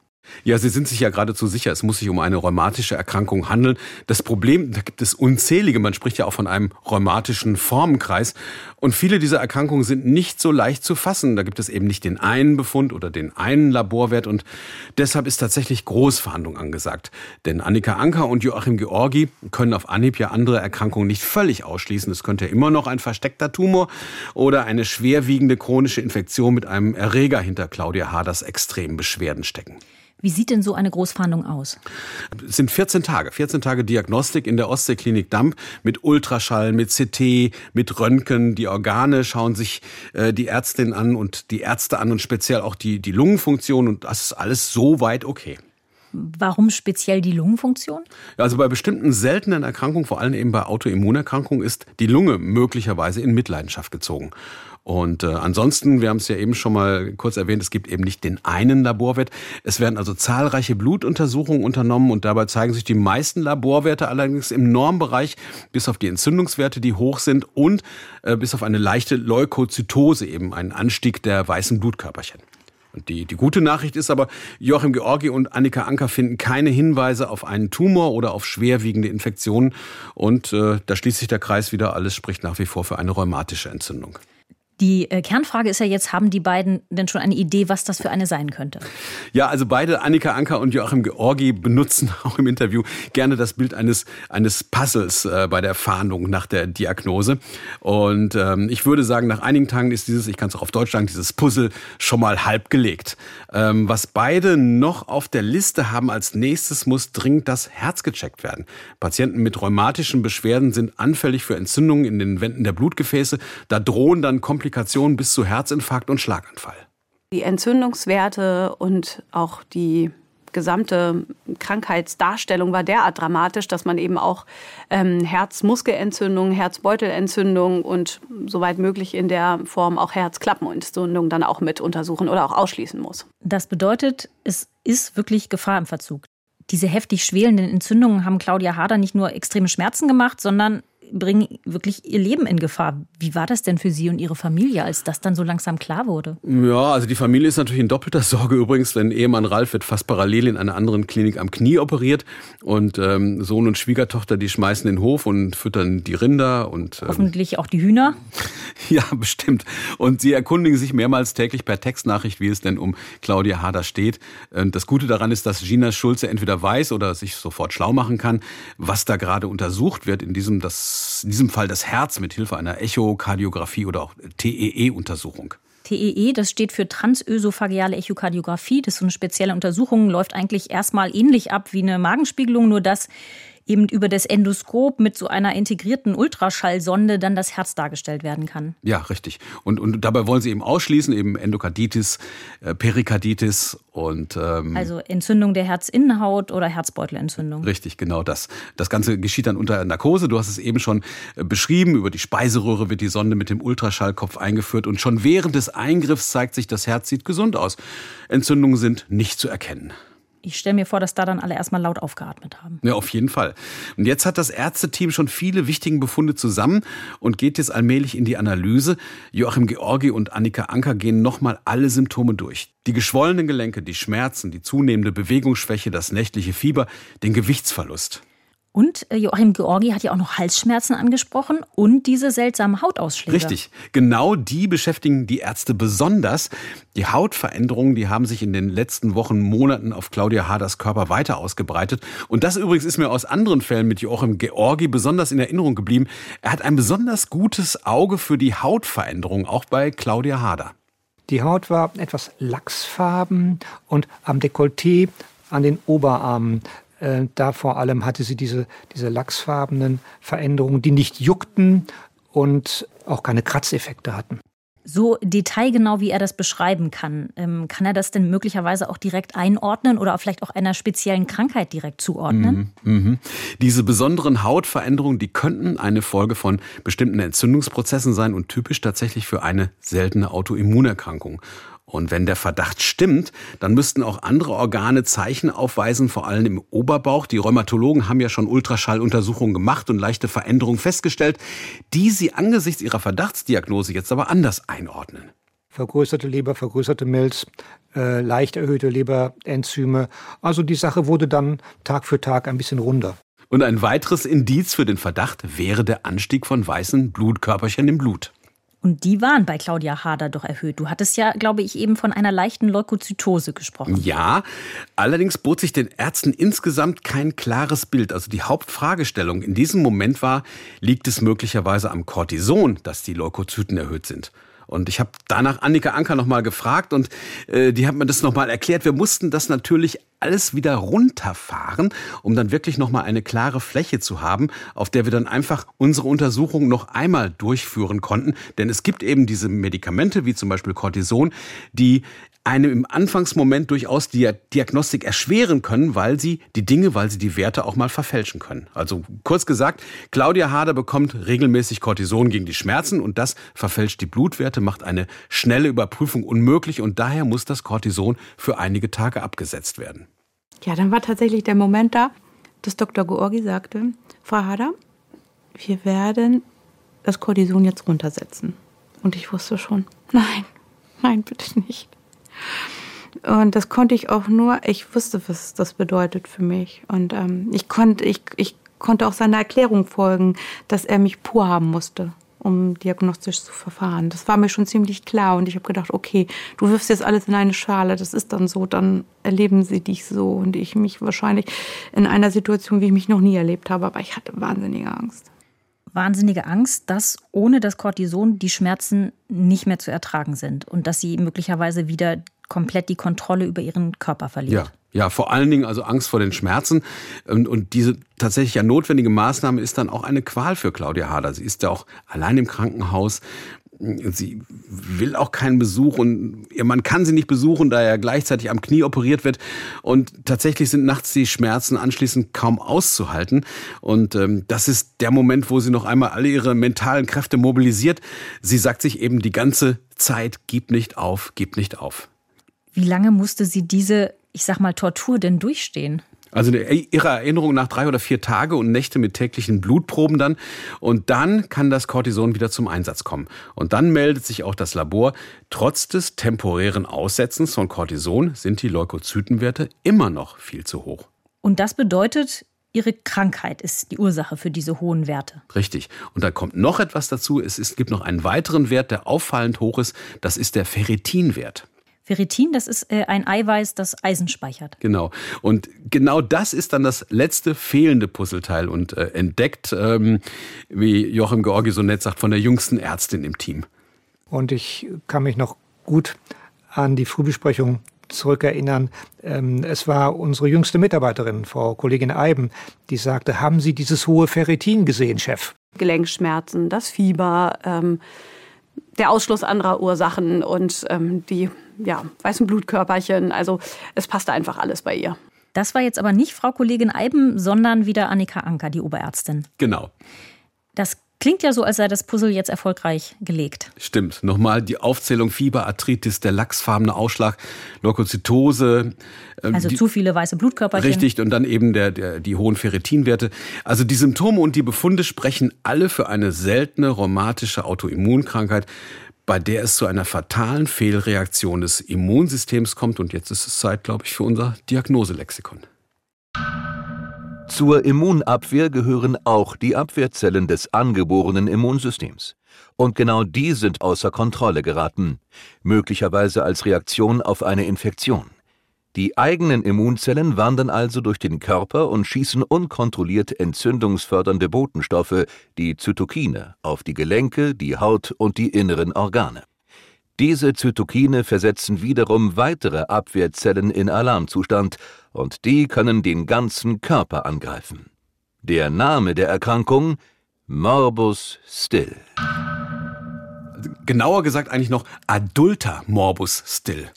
Ja, Sie sind sich ja geradezu sicher, es muss sich um eine rheumatische Erkrankung handeln. Das Problem, da gibt es unzählige, man spricht ja auch von einem rheumatischen Formenkreis. Und viele dieser Erkrankungen sind nicht so leicht zu fassen. Da gibt es eben nicht den einen Befund oder den einen Laborwert. Und deshalb ist tatsächlich Großverhandlung angesagt. Denn Annika Anker und Joachim Georgi können auf Anhieb ja andere Erkrankungen nicht völlig ausschließen. Es könnte immer noch ein versteckter Tumor oder eine schwerwiegende chronische Infektion mit einem Erreger hinter Claudia Haders extremen Beschwerden stecken. Wie sieht denn so eine Großfahndung aus? Es sind 14 Tage, 14 Tage Diagnostik in der Ostseeklinik Damp mit Ultraschall, mit CT, mit Röntgen. Die Organe schauen sich äh, die Ärztin an und die Ärzte an und speziell auch die, die Lungenfunktion und das ist alles so weit okay. Warum speziell die Lungenfunktion? Also bei bestimmten seltenen Erkrankungen, vor allem eben bei Autoimmunerkrankungen, ist die Lunge möglicherweise in Mitleidenschaft gezogen. Und äh, ansonsten, wir haben es ja eben schon mal kurz erwähnt, es gibt eben nicht den einen Laborwert. Es werden also zahlreiche Blutuntersuchungen unternommen und dabei zeigen sich die meisten Laborwerte allerdings im Normbereich, bis auf die Entzündungswerte, die hoch sind und äh, bis auf eine leichte Leukozytose, eben einen Anstieg der weißen Blutkörperchen. Und die, die gute Nachricht ist aber, Joachim Georgi und Annika Anker finden keine Hinweise auf einen Tumor oder auf schwerwiegende Infektionen. Und äh, da schließt sich der Kreis wieder. Alles spricht nach wie vor für eine rheumatische Entzündung. Die äh, Kernfrage ist ja jetzt, haben die beiden denn schon eine Idee, was das für eine sein könnte? Ja, also beide, Annika Anker und Joachim Georgi, benutzen [laughs] auch im Interview gerne das Bild eines, eines Puzzles äh, bei der Fahndung nach der Diagnose. Und ähm, ich würde sagen, nach einigen Tagen ist dieses, ich kann es auch auf Deutsch sagen, dieses Puzzle schon mal halb gelegt. Ähm, was beide noch auf der Liste haben als nächstes, muss dringend das Herz gecheckt werden. Patienten mit rheumatischen Beschwerden sind anfällig für Entzündungen in den Wänden der Blutgefäße. Da drohen dann Komplikationen Komplikationen bis zu Herzinfarkt und Schlaganfall. Die Entzündungswerte und auch die gesamte Krankheitsdarstellung war derart dramatisch, dass man eben auch ähm, Herzmuskelentzündung, Herzbeutelentzündung und soweit möglich in der Form auch Herzklappenentzündung dann auch mit untersuchen oder auch ausschließen muss. Das bedeutet, es ist wirklich Gefahr im Verzug. Diese heftig schwelenden Entzündungen haben Claudia Hader nicht nur extreme Schmerzen gemacht, sondern bringen wirklich ihr Leben in Gefahr. Wie war das denn für Sie und Ihre Familie, als das dann so langsam klar wurde? Ja, also die Familie ist natürlich in doppelter [laughs] Sorge übrigens, denn Ehemann Ralf wird fast parallel in einer anderen Klinik am Knie operiert und ähm, Sohn und Schwiegertochter, die schmeißen den Hof und füttern die Rinder und ähm, hoffentlich auch die Hühner. [laughs] ja, bestimmt. Und sie erkundigen sich mehrmals täglich per Textnachricht, wie es denn um Claudia Hader steht. Und das Gute daran ist, dass Gina Schulze entweder weiß oder sich sofort schlau machen kann, was da gerade untersucht wird in diesem das in diesem Fall das Herz mit Hilfe einer Echokardiographie oder auch TEE-Untersuchung. TEE, das steht für transösophageale Echokardiographie. Das ist so eine spezielle Untersuchung, läuft eigentlich erstmal ähnlich ab wie eine Magenspiegelung, nur dass eben über das Endoskop mit so einer integrierten Ultraschallsonde dann das Herz dargestellt werden kann. Ja, richtig. Und, und dabei wollen Sie eben ausschließen, eben Endokarditis, äh, Perikarditis und ähm, also Entzündung der Herzinnenhaut oder Herzbeutelentzündung. Richtig, genau das. Das Ganze geschieht dann unter Narkose. Du hast es eben schon äh, beschrieben. Über die Speiseröhre wird die Sonde mit dem Ultraschallkopf eingeführt und schon während des Eingriffs zeigt sich, das Herz sieht gesund aus. Entzündungen sind nicht zu erkennen ich stelle mir vor, dass da dann alle erstmal laut aufgeatmet haben. Ja, auf jeden Fall. Und jetzt hat das Ärzteteam schon viele wichtigen Befunde zusammen und geht jetzt allmählich in die Analyse. Joachim Georgi und Annika Anker gehen nochmal alle Symptome durch. Die geschwollenen Gelenke, die Schmerzen, die zunehmende Bewegungsschwäche, das nächtliche Fieber, den Gewichtsverlust. Und äh, Joachim Georgi hat ja auch noch Halsschmerzen angesprochen und diese seltsamen Hautausschläge. Richtig. Genau die beschäftigen die Ärzte besonders. Die Hautveränderungen, die haben sich in den letzten Wochen, Monaten auf Claudia Haders Körper weiter ausgebreitet. Und das übrigens ist mir aus anderen Fällen mit Joachim Georgi besonders in Erinnerung geblieben. Er hat ein besonders gutes Auge für die Hautveränderungen, auch bei Claudia Hader. Die Haut war etwas lachsfarben und am Dekolleté, an den Oberarmen äh, da vor allem hatte sie diese, diese lachsfarbenen Veränderungen, die nicht juckten und auch keine Kratzeffekte hatten. So detailgenau, wie er das beschreiben kann, ähm, kann er das denn möglicherweise auch direkt einordnen oder vielleicht auch einer speziellen Krankheit direkt zuordnen? Mhm, mh. Diese besonderen Hautveränderungen, die könnten eine Folge von bestimmten Entzündungsprozessen sein und typisch tatsächlich für eine seltene Autoimmunerkrankung. Und wenn der Verdacht stimmt, dann müssten auch andere Organe Zeichen aufweisen, vor allem im Oberbauch. Die Rheumatologen haben ja schon Ultraschalluntersuchungen gemacht und leichte Veränderungen festgestellt, die sie angesichts ihrer Verdachtsdiagnose jetzt aber anders einordnen. Vergrößerte Leber, vergrößerte Milz, äh, leicht erhöhte Leberenzyme. Also die Sache wurde dann Tag für Tag ein bisschen runder. Und ein weiteres Indiz für den Verdacht wäre der Anstieg von weißen Blutkörperchen im Blut. Und die waren bei Claudia Hader doch erhöht. Du hattest ja, glaube ich, eben von einer leichten Leukozytose gesprochen. Ja, allerdings bot sich den Ärzten insgesamt kein klares Bild. Also die Hauptfragestellung in diesem Moment war, liegt es möglicherweise am Cortison, dass die Leukozyten erhöht sind? Und ich habe danach Annika Anker nochmal gefragt und äh, die hat mir das nochmal erklärt. Wir mussten das natürlich alles wieder runterfahren, um dann wirklich nochmal eine klare Fläche zu haben, auf der wir dann einfach unsere Untersuchung noch einmal durchführen konnten. Denn es gibt eben diese Medikamente, wie zum Beispiel Cortison, die einem im Anfangsmoment durchaus die Diagnostik erschweren können, weil sie die Dinge, weil sie die Werte auch mal verfälschen können. Also kurz gesagt, Claudia Hader bekommt regelmäßig Cortison gegen die Schmerzen und das verfälscht die Blutwerte, macht eine schnelle Überprüfung unmöglich und daher muss das Cortison für einige Tage abgesetzt werden. Ja, dann war tatsächlich der Moment da, dass Dr. Georgi sagte, Frau Hader, wir werden das Cortison jetzt runtersetzen. Und ich wusste schon, nein, nein, bitte nicht. Und das konnte ich auch nur, ich wusste, was das bedeutet für mich. Und ähm, ich, konnte, ich, ich konnte auch seiner Erklärung folgen, dass er mich pur haben musste, um diagnostisch zu verfahren. Das war mir schon ziemlich klar. Und ich habe gedacht, okay, du wirfst jetzt alles in eine Schale, das ist dann so, dann erleben sie dich so. Und ich mich wahrscheinlich in einer Situation, wie ich mich noch nie erlebt habe. Aber ich hatte wahnsinnige Angst wahnsinnige Angst, dass ohne das Cortison die Schmerzen nicht mehr zu ertragen sind und dass sie möglicherweise wieder komplett die Kontrolle über ihren Körper verliert. Ja. Ja, vor allen Dingen also Angst vor den Schmerzen. Und, und diese tatsächlich ja notwendige Maßnahme ist dann auch eine Qual für Claudia Hader. Sie ist ja auch allein im Krankenhaus sie will auch keinen Besuch und ihr Mann kann sie nicht besuchen, da er gleichzeitig am Knie operiert wird. Und tatsächlich sind nachts die Schmerzen anschließend kaum auszuhalten. Und ähm, das ist der Moment, wo sie noch einmal alle ihre mentalen Kräfte mobilisiert. Sie sagt sich eben die ganze Zeit, gib nicht auf, gib nicht auf. Wie lange musste sie diese, ich sag mal, Tortur denn durchstehen? Also ihrer Erinnerung nach drei oder vier Tage und Nächte mit täglichen Blutproben dann. Und dann kann das Cortison wieder zum Einsatz kommen. Und dann meldet sich auch das Labor, trotz des temporären Aussetzens von Cortison sind die Leukozytenwerte immer noch viel zu hoch. Und das bedeutet, Ihre Krankheit ist die Ursache für diese hohen Werte. Richtig. Und da kommt noch etwas dazu. Es, gibt noch einen weiteren Wert, der auffallend hoch ist. Das ist der Ferritinwert. Ferritin, das ist äh, ein Eiweiß, das Eisen speichert. Genau. Und genau das ist dann das letzte fehlende Puzzleteil und äh, entdeckt, ähm, wie Joachim Georgi so nett sagt, von der jüngsten Ärztin im Team. Und ich kann mich noch gut an die Frühbesprechung zurückerinnern. Ähm, es war unsere jüngste Mitarbeiterin, Frau Kollegin Eiben, die sagte, haben Sie dieses hohe Ferritin gesehen, Chef? Gelenkschmerzen, das Fieber, ähm, der Ausschluss anderer Ursachen und ähm, die ja, weißen Blutkörperchen. Also es passte einfach alles bei ihr. Das war jetzt aber nicht Frau Kollegin Eiben, sondern wieder Annika Anker, die Oberärztin. Genau. Das Klingt ja so, als sei das Puzzle jetzt erfolgreich gelegt. Stimmt. Nochmal die Aufzählung Fieber, Arthritis, der lachsfarbene Ausschlag, Leukozytose. Ähm, also die, zu viele weiße Blutkörperchen. Richtig, und dann eben der, der, die hohen Ferritinwerte. Also die Symptome und die Befunde sprechen alle für eine seltene rheumatische Autoimmunkrankheit, bei der es zu einer fatalen Fehlreaktion des Immunsystems kommt. Und jetzt ist es Zeit, glaube ich, für unser Diagnoselexikon. Zur Immunabwehr gehören auch die Abwehrzellen des angeborenen Immunsystems. Und genau die sind außer Kontrolle geraten, möglicherweise als Reaktion auf eine Infektion. Die eigenen Immunzellen wandern also durch den Körper und schießen unkontrolliert entzündungsfördernde Botenstoffe, die Zytokine, auf die Gelenke, die Haut und die inneren Organe. Diese Zytokine versetzen wiederum weitere Abwehrzellen in Alarmzustand und die können den ganzen Körper angreifen. Der Name der Erkrankung Morbus Still. Genauer gesagt eigentlich noch adulter Morbus Still.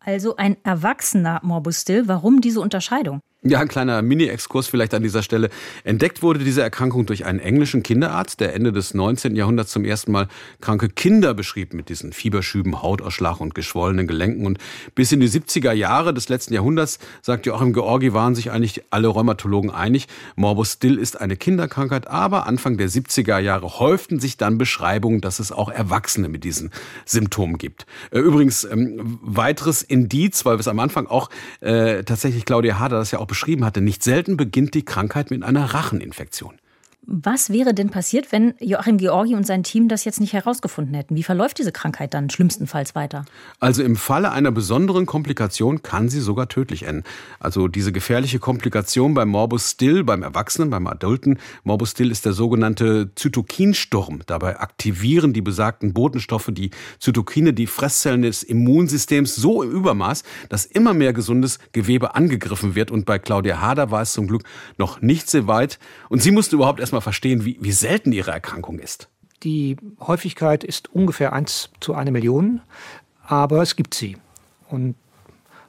Also ein erwachsener Morbus Still. Warum diese Unterscheidung? Ja, ein kleiner Mini-Exkurs vielleicht an dieser Stelle. Entdeckt wurde diese Erkrankung durch einen englischen Kinderarzt, der Ende des 19. Jahrhunderts zum ersten Mal kranke Kinder beschrieb mit diesen Fieberschüben, Hautausschlag und geschwollenen Gelenken. Und bis in die 70er Jahre des letzten Jahrhunderts, sagt Joachim Georgi, waren sich eigentlich alle Rheumatologen einig, Morbus Still ist eine Kinderkrankheit. Aber Anfang der 70er Jahre häuften sich dann Beschreibungen, dass es auch Erwachsene mit diesen Symptomen gibt. Äh, übrigens, ähm, weiteres Indiz, weil wir es am Anfang auch äh, tatsächlich Claudia Hader das ja auch beschrieben hatte, nicht selten beginnt die Krankheit mit einer Racheninfektion. Was wäre denn passiert, wenn Joachim Georgi und sein Team das jetzt nicht herausgefunden hätten? Wie verläuft diese Krankheit dann schlimmstenfalls weiter? Also im Falle einer besonderen Komplikation kann sie sogar tödlich enden. Also diese gefährliche Komplikation beim Morbus Still, beim Erwachsenen, beim Adulten Morbus Still ist der sogenannte Zytokinsturm. Dabei aktivieren die besagten Botenstoffe die Zytokine, die Fresszellen des Immunsystems so im Übermaß, dass immer mehr gesundes Gewebe angegriffen wird. Und bei Claudia Hader war es zum Glück noch nicht so weit. Und sie musste überhaupt erst erstmal verstehen, wie, wie selten Ihre Erkrankung ist. Die Häufigkeit ist ungefähr 1 zu 1 Million, aber es gibt sie. Und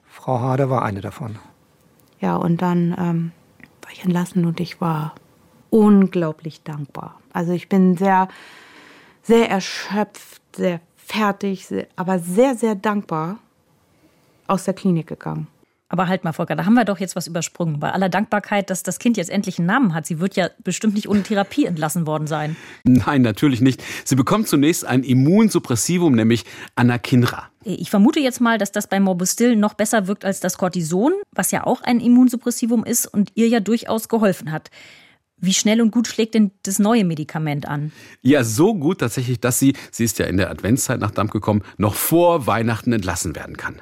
Frau Hader war eine davon. Ja, und dann ähm, war ich entlassen und ich war unglaublich dankbar. Also ich bin sehr, sehr erschöpft, sehr fertig, aber sehr, sehr dankbar aus der Klinik gegangen. Aber halt mal, Volker, da haben wir doch jetzt was übersprungen. Bei aller Dankbarkeit, dass das Kind jetzt endlich einen Namen hat. Sie wird ja bestimmt nicht ohne Therapie entlassen worden sein. Nein, natürlich nicht. Sie bekommt zunächst ein Immunsuppressivum, nämlich Anakinra. Ich vermute jetzt mal, dass das bei Morbustil noch besser wirkt als das Cortison, was ja auch ein Immunsuppressivum ist und ihr ja durchaus geholfen hat. Wie schnell und gut schlägt denn das neue Medikament an? Ja, so gut tatsächlich, dass sie, sie ist ja in der Adventszeit nach Damm gekommen, noch vor Weihnachten entlassen werden kann.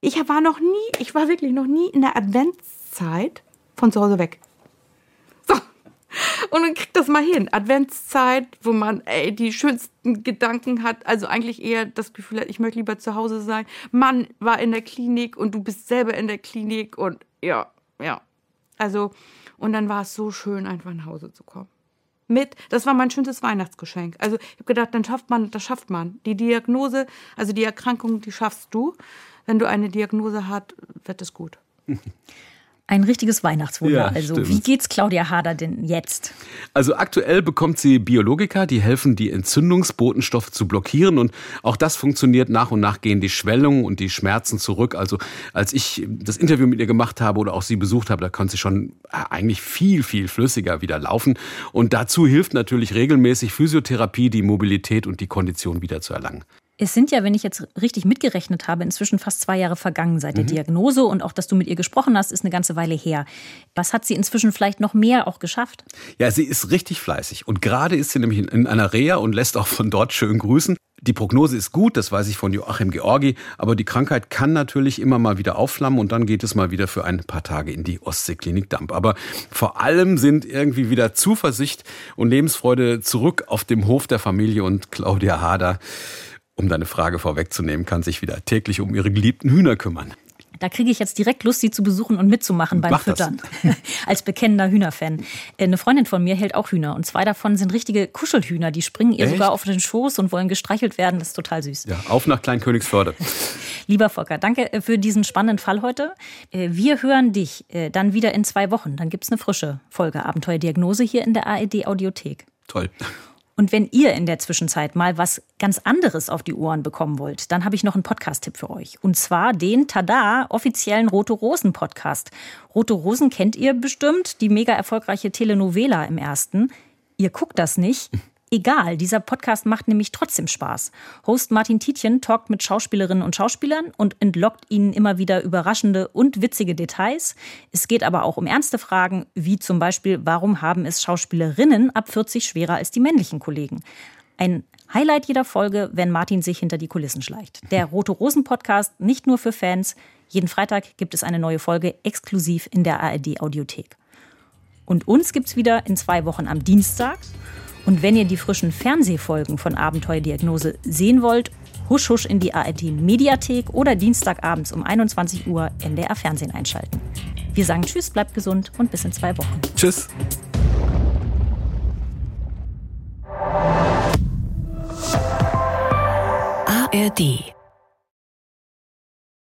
Ich war noch nie, ich war wirklich noch nie in der Adventszeit von zu Hause weg. So. Und dann kriegt das mal hin. Adventszeit, wo man ey, die schönsten Gedanken hat, also eigentlich eher das Gefühl hat, ich möchte lieber zu Hause sein. Mann war in der Klinik und du bist selber in der Klinik und ja, ja. Also, und dann war es so schön, einfach nach Hause zu kommen. Mit, das war mein schönstes Weihnachtsgeschenk. Also, ich habe gedacht, dann schafft man, das schafft man. Die Diagnose, also die Erkrankung, die schaffst du wenn du eine Diagnose hast, wird es gut. Ein richtiges Weihnachtswunder. Ja, also, stimmt. wie geht's Claudia Hader denn jetzt? Also, aktuell bekommt sie Biologika, die helfen, die Entzündungsbotenstoffe zu blockieren. Und auch das funktioniert. Nach und nach gehen die Schwellungen und die Schmerzen zurück. Also, als ich das Interview mit ihr gemacht habe oder auch sie besucht habe, da konnte sie schon äh, eigentlich viel, viel flüssiger wieder laufen. Und dazu hilft natürlich regelmäßig Physiotherapie, die Mobilität und die Kondition wieder zu erlangen. Es sind ja, wenn ich jetzt richtig mitgerechnet habe, inzwischen fast zwei Jahre vergangen seit der mhm. Diagnose und auch, dass du mit ihr gesprochen hast, ist eine ganze Weile her. Was hat sie inzwischen vielleicht noch mehr auch geschafft? Ja, sie ist richtig fleißig und gerade ist sie nämlich in einer Reha und lässt auch von dort schön grüßen. Die Prognose ist gut, das weiß ich von Joachim Georgi, aber die Krankheit kann natürlich immer mal wieder aufflammen und dann geht es mal wieder für ein paar Tage in die Ostseeklinik Damp. Aber vor allem sind irgendwie wieder Zuversicht und Lebensfreude zurück auf dem Hof der Familie und Claudia Hader um deine Frage vorwegzunehmen, kann sich wieder täglich um ihre geliebten Hühner kümmern. Da kriege ich jetzt direkt Lust, sie zu besuchen und mitzumachen beim Mach Füttern. [laughs] Als bekennender Hühnerfan. Äh, eine Freundin von mir hält auch Hühner und zwei davon sind richtige Kuschelhühner. Die springen ihr Echt? sogar auf den Schoß und wollen gestreichelt werden. Das ist total süß. Ja, auf nach Kleinkönigsförde. [laughs] Lieber Volker, danke äh, für diesen spannenden Fall heute. Äh, wir hören dich dann wieder in zwei Wochen. Dann gibt es eine frische Folge Abenteuerdiagnose hier in der ARD Audiothek. Toll. Und wenn ihr in der Zwischenzeit mal was ganz anderes auf die Ohren bekommen wollt, dann habe ich noch einen Podcast-Tipp für euch. Und zwar den Tada offiziellen Rote Rosen Podcast. Rote Rosen kennt ihr bestimmt, die mega erfolgreiche Telenovela im ersten. Ihr guckt das nicht, egal. Dieser Podcast macht nämlich trotzdem Spaß. Host Martin Tietjen talkt mit Schauspielerinnen und Schauspielern und entlockt ihnen immer wieder überraschende und witzige Details. Es geht aber auch um ernste Fragen, wie zum Beispiel, warum haben es Schauspielerinnen ab 40 schwerer als die männlichen Kollegen? Ein Highlight jeder Folge, wenn Martin sich hinter die Kulissen schleicht. Der Rote Rosen Podcast nicht nur für Fans. Jeden Freitag gibt es eine neue Folge exklusiv in der ARD Audiothek. Und uns gibt's wieder in zwei Wochen am Dienstag. Und wenn ihr die frischen Fernsehfolgen von Abenteuerdiagnose sehen wollt, husch husch in die ARD Mediathek oder Dienstagabends um 21 Uhr NDR Fernsehen einschalten. Wir sagen Tschüss, bleibt gesund und bis in zwei Wochen. Tschüss. ARD